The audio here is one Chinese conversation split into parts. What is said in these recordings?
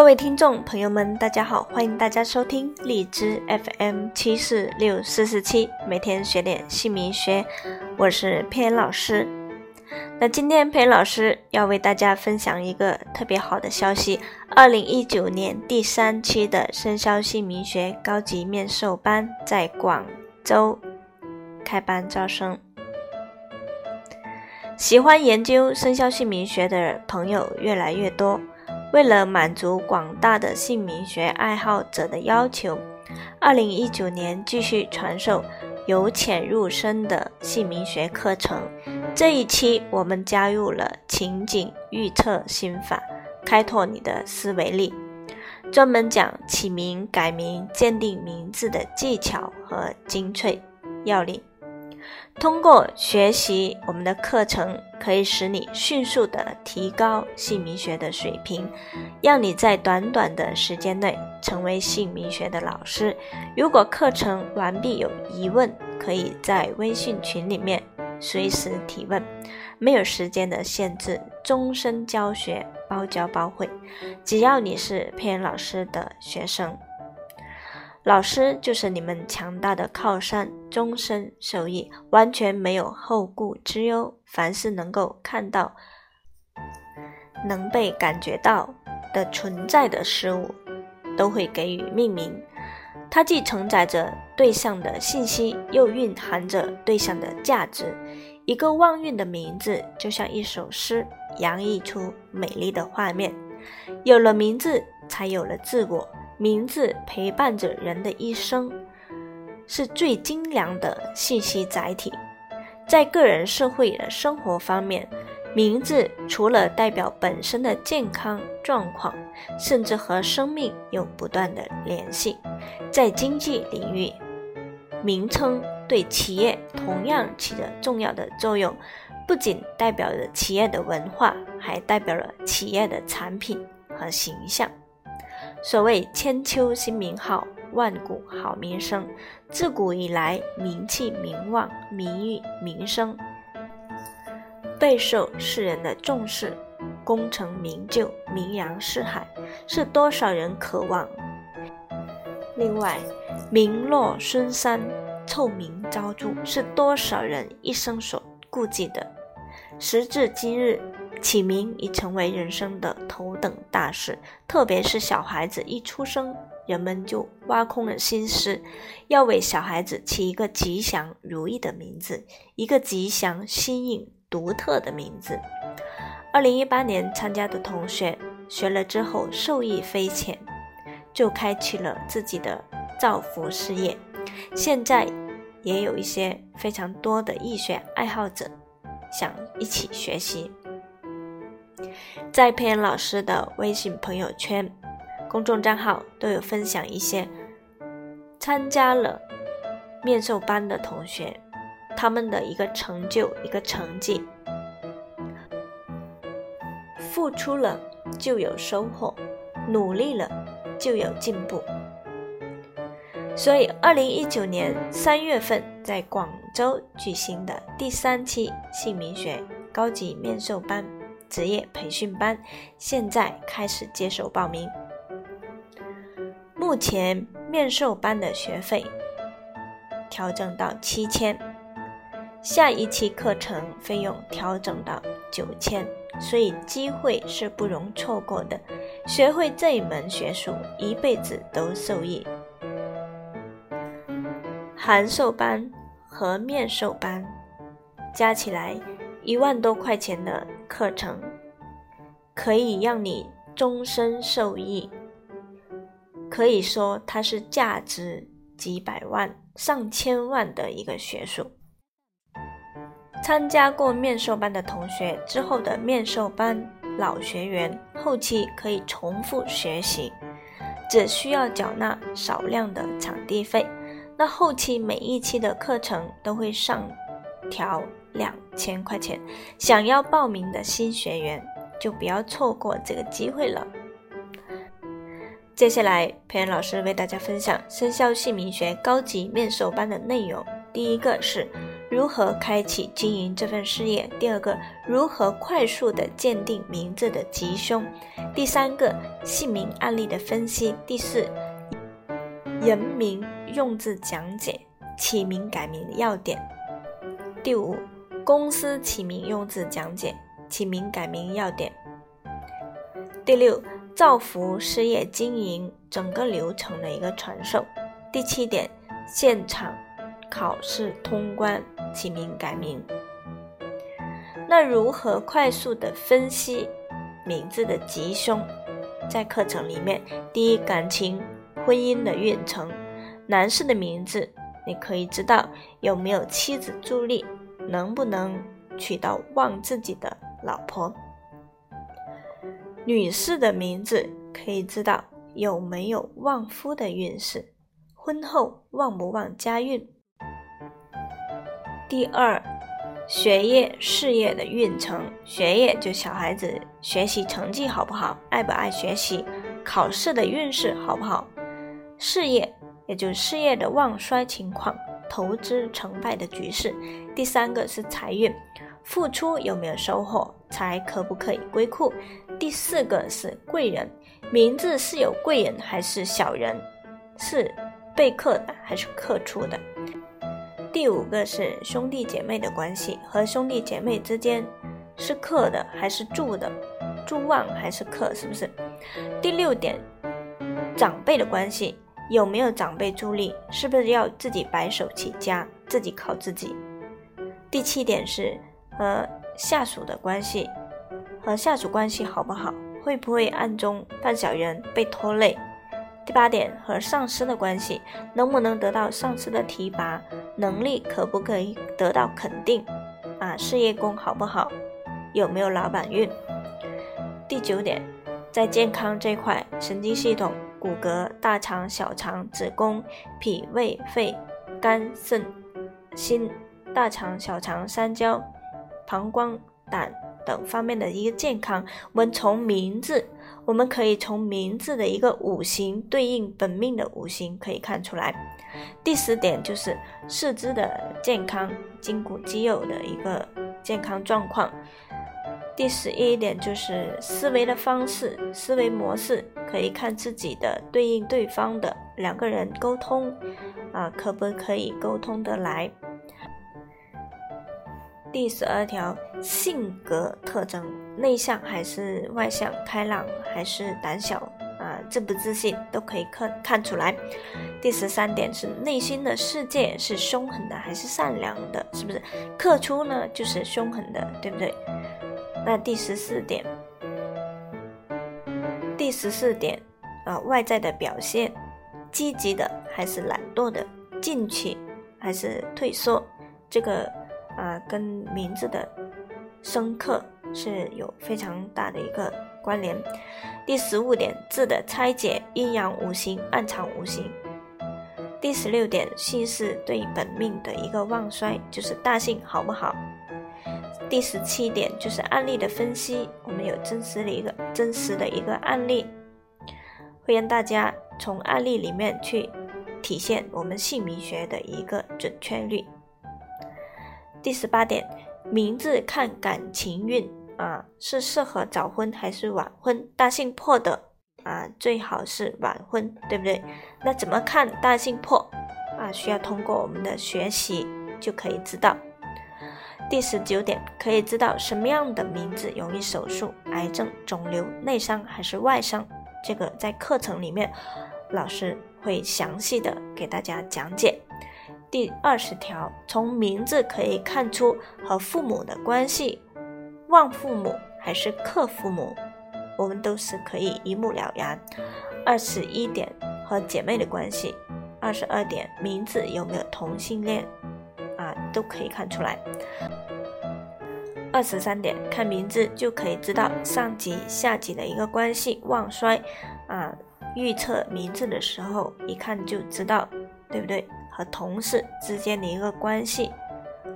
各位听众朋友们，大家好，欢迎大家收听荔枝 FM 七四六四四七，每天学点姓名学，我是佩老师。那今天佩老师要为大家分享一个特别好的消息：二零一九年第三期的生肖姓名学高级面授班在广州开班招生。喜欢研究生肖姓名学的朋友越来越多。为了满足广大的姓名学爱好者的要求，二零一九年继续传授由浅入深的姓名学课程。这一期我们加入了情景预测心法，开拓你的思维力，专门讲起名、改名、鉴定名字的技巧和精粹要领。通过学习我们的课程，可以使你迅速的提高姓名学的水平，让你在短短的时间内成为姓名学的老师。如果课程完毕有疑问，可以在微信群里面随时提问，没有时间的限制，终身教学，包教包会。只要你是佩恩老师的学生。老师就是你们强大的靠山，终身受益，完全没有后顾之忧。凡是能够看到、能被感觉到的存在的事物，都会给予命名。它既承载着对象的信息，又蕴含着对象的价值。一个旺运的名字，就像一首诗，洋溢出美丽的画面。有了名字，才有了自我。名字陪伴着人的一生，是最精良的信息载体。在个人、社会的生活方面，名字除了代表本身的健康状况，甚至和生命有不断的联系。在经济领域，名称对企业同样起着重要的作用，不仅代表着企业的文化，还代表了企业的产品和形象。所谓千秋新名号，万古好名声。自古以来，名气、名望、名誉、名声备受世人的重视，功成名就，名扬四海，是多少人渴望。另外，名落孙山，臭名昭著，是多少人一生所顾忌的。时至今日。起名已成为人生的头等大事，特别是小孩子一出生，人们就挖空了心思，要为小孩子起一个吉祥如意的名字，一个吉祥、新颖、独特的名字。二零一八年参加的同学学了之后受益匪浅，就开启了自己的造福事业。现在也有一些非常多的易学爱好者想一起学习。在佩恩老师的微信朋友圈、公众账号都有分享一些参加了面授班的同学，他们的一个成就、一个成绩。付出了就有收获，努力了就有进步。所以，二零一九年三月份在广州举行的第三期姓名学高级面授班。职业培训班现在开始接受报名。目前面授班的学费调整到七千，下一期课程费用调整到九千，所以机会是不容错过的。学会这一门学术，一辈子都受益。函授班和面授班加起来。一万多块钱的课程，可以让你终身受益，可以说它是价值几百万、上千万的一个学术。参加过面授班的同学，之后的面授班老学员，后期可以重复学习，只需要缴纳少量的场地费。那后期每一期的课程都会上调。两千块钱，想要报名的新学员就不要错过这个机会了。接下来，培恩老师为大家分享生肖姓名学高级面授班的内容。第一个是如何开启经营这份事业；第二个，如何快速的鉴定名字的吉凶；第三个，姓名案例的分析；第四，人名用字讲解，起名改名的要点；第五，公司起名用字讲解，起名改名要点；第六，造福事业经营整个流程的一个传授；第七点，现场。考试通关，起名改名。那如何快速的分析名字的吉凶？在课程里面，第一，感情婚姻的运程，男士的名字，你可以知道有没有妻子助力，能不能娶到旺自己的老婆。女士的名字可以知道有没有旺夫的运势，婚后旺不旺家运。第二，学业事业的运程，学业就小孩子学习成绩好不好，爱不爱学习，考试的运势好不好，事业也就事业的旺衰情况，投资成败的局势。第三个是财运，付出有没有收获，财可不可以归库。第四个是贵人，名字是有贵人还是小人，是被克的还是克出的。第五个是兄弟姐妹的关系，和兄弟姐妹之间是克的还是助的，助旺还是克，是不是？第六点，长辈的关系有没有长辈助力，是不是要自己白手起家，自己靠自己？第七点是和下属的关系，和下属关系好不好，会不会暗中犯小人被拖累？第八点和上司的关系，能不能得到上司的提拔？能力可不可以得到肯定？啊，事业宫好不好？有没有老板运？第九点，在健康这块，神经系统、骨骼、大肠、小肠、子宫、脾胃、肺、肝、肾、心、大肠、小肠、三焦、膀胱、胆等方面的一个健康，我们从名字。我们可以从名字的一个五行对应本命的五行可以看出来。第十点就是四肢的健康、筋骨肌肉的一个健康状况。第十一点就是思维的方式、思维模式，可以看自己的对应对方的两个人沟通啊，可不可以沟通得来？第十二条，性格特征，内向还是外向，开朗还是胆小啊，自不自信都可以看看出来。第十三点是内心的世界是凶狠的还是善良的，是不是？克出呢就是凶狠的，对不对？那第十四点，第十四点啊，外在的表现，积极的还是懒惰的，进取还是退缩，这个。啊，跟名字的深刻是有非常大的一个关联。第十五点，字的拆解，阴阳五行，暗藏五行。第十六点，姓氏对本命的一个旺衰，就是大姓好不好？第十七点，就是案例的分析，我们有真实的一个真实的一个案例，会让大家从案例里面去体现我们姓名学的一个准确率。第十八点，名字看感情运啊，是适合早婚还是晚婚？大姓破的啊，最好是晚婚，对不对？那怎么看大姓破啊？需要通过我们的学习就可以知道。第十九点，可以知道什么样的名字容易手术、癌症、肿瘤、内伤还是外伤？这个在课程里面，老师会详细的给大家讲解。第二十条，从名字可以看出和父母的关系，望父母还是克父母，我们都是可以一目了然。二十一点，和姐妹的关系；二十二点，名字有没有同性恋，都可以看出来。二十三点，看名字就可以知道上级下级的一个关系旺衰，啊，预测名字的时候一看就知道，对不对？和同事之间的一个关系。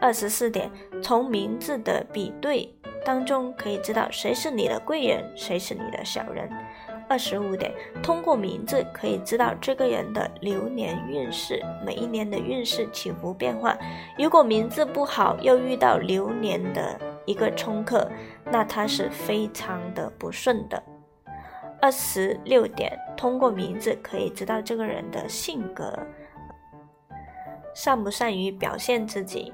二十四点，从名字的比对当中可以知道谁是你的贵人，谁是你的小人。二十五点，通过名字可以知道这个人的流年运势，每一年的运势起伏变化。如果名字不好，又遇到流年的一个冲克，那他是非常的不顺的。二十六点，通过名字可以知道这个人的性格，善不善于表现自己。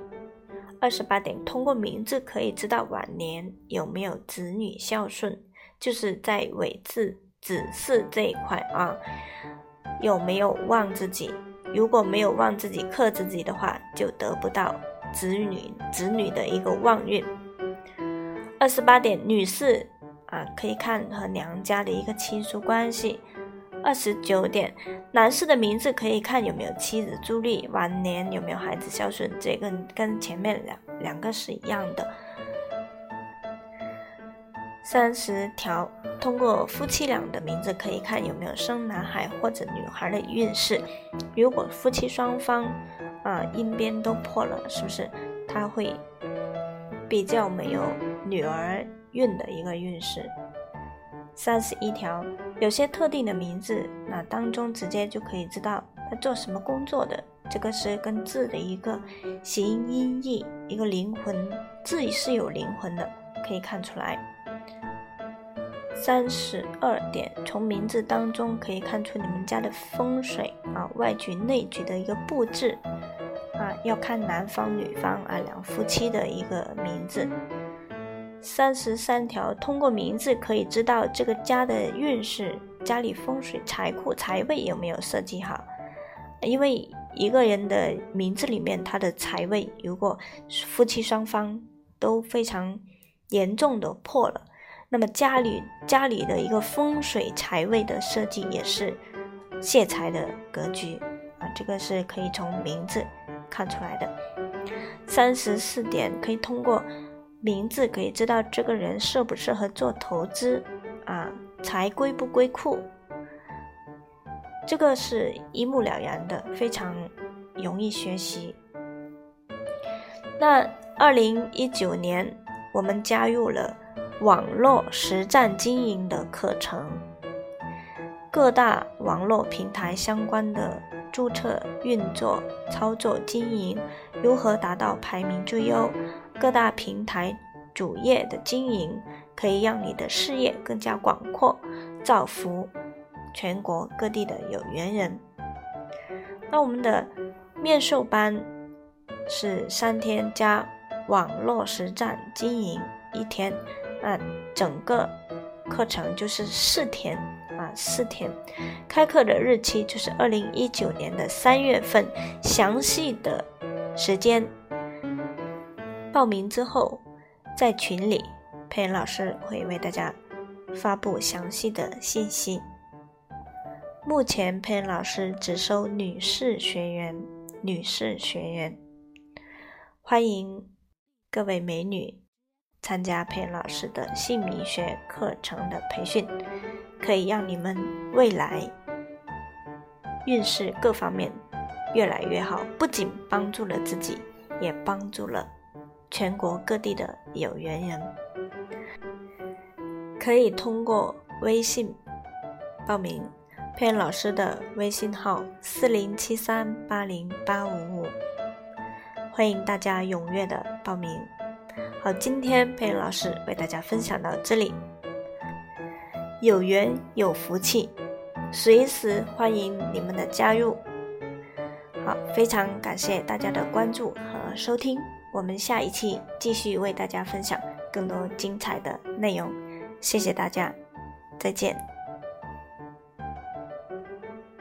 二十八点，通过名字可以知道晚年有没有子女孝顺，就是在尾字。子嗣这一块啊，有没有旺自己？如果没有旺自己、克自己的话，就得不到子女子女的一个旺运。二十八点，女士啊，可以看和娘家的一个亲疏关系。二十九点，男士的名字可以看有没有妻子助力，晚年有没有孩子孝顺，这个跟前面两两个是一样的。三十条，通过夫妻俩的名字可以看有没有生男孩或者女孩的运势。如果夫妻双方啊阴边都破了，是不是他会比较没有女儿运的一个运势？三十一条，有些特定的名字，那当中直接就可以知道他做什么工作的。这个是跟字的一个形音义，一个灵魂字是有灵魂的，可以看出来。三十二点，从名字当中可以看出你们家的风水啊，外局内局的一个布置啊，要看男方女方啊两夫妻的一个名字。三十三条，通过名字可以知道这个家的运势，家里风水财库财位有没有设计好。因为一个人的名字里面，他的财位如果夫妻双方都非常严重的破了。那么家里家里的一个风水财位的设计也是泄财的格局啊，这个是可以从名字看出来的。三十四点可以通过名字可以知道这个人适不适合做投资啊，财归不归库，这个是一目了然的，非常容易学习。那二零一九年我们加入了。网络实战经营的课程，各大网络平台相关的注册、运作、操作、经营，如何达到排名最优？各大平台主页的经营，可以让你的事业更加广阔，造福全国各地的有缘人。那我们的面授班是三天加网络实战经营一天。那整个课程就是四天啊，四天，开课的日期就是二零一九年的三月份，详细的时间报名之后，在群里佩恩老师会为大家发布详细的信息。目前佩恩老师只收女士学员，女士学员，欢迎各位美女。参加佩恩老师的姓名学课程的培训，可以让你们未来运势各方面越来越好。不仅帮助了自己，也帮助了全国各地的有缘人。可以通过微信报名，佩恩老师的微信号四零七三八零八五五，欢迎大家踊跃的报名。好，今天佩恩老师为大家分享到这里。有缘有福气，随时欢迎你们的加入。好，非常感谢大家的关注和收听，我们下一期继续为大家分享更多精彩的内容。谢谢大家，再见。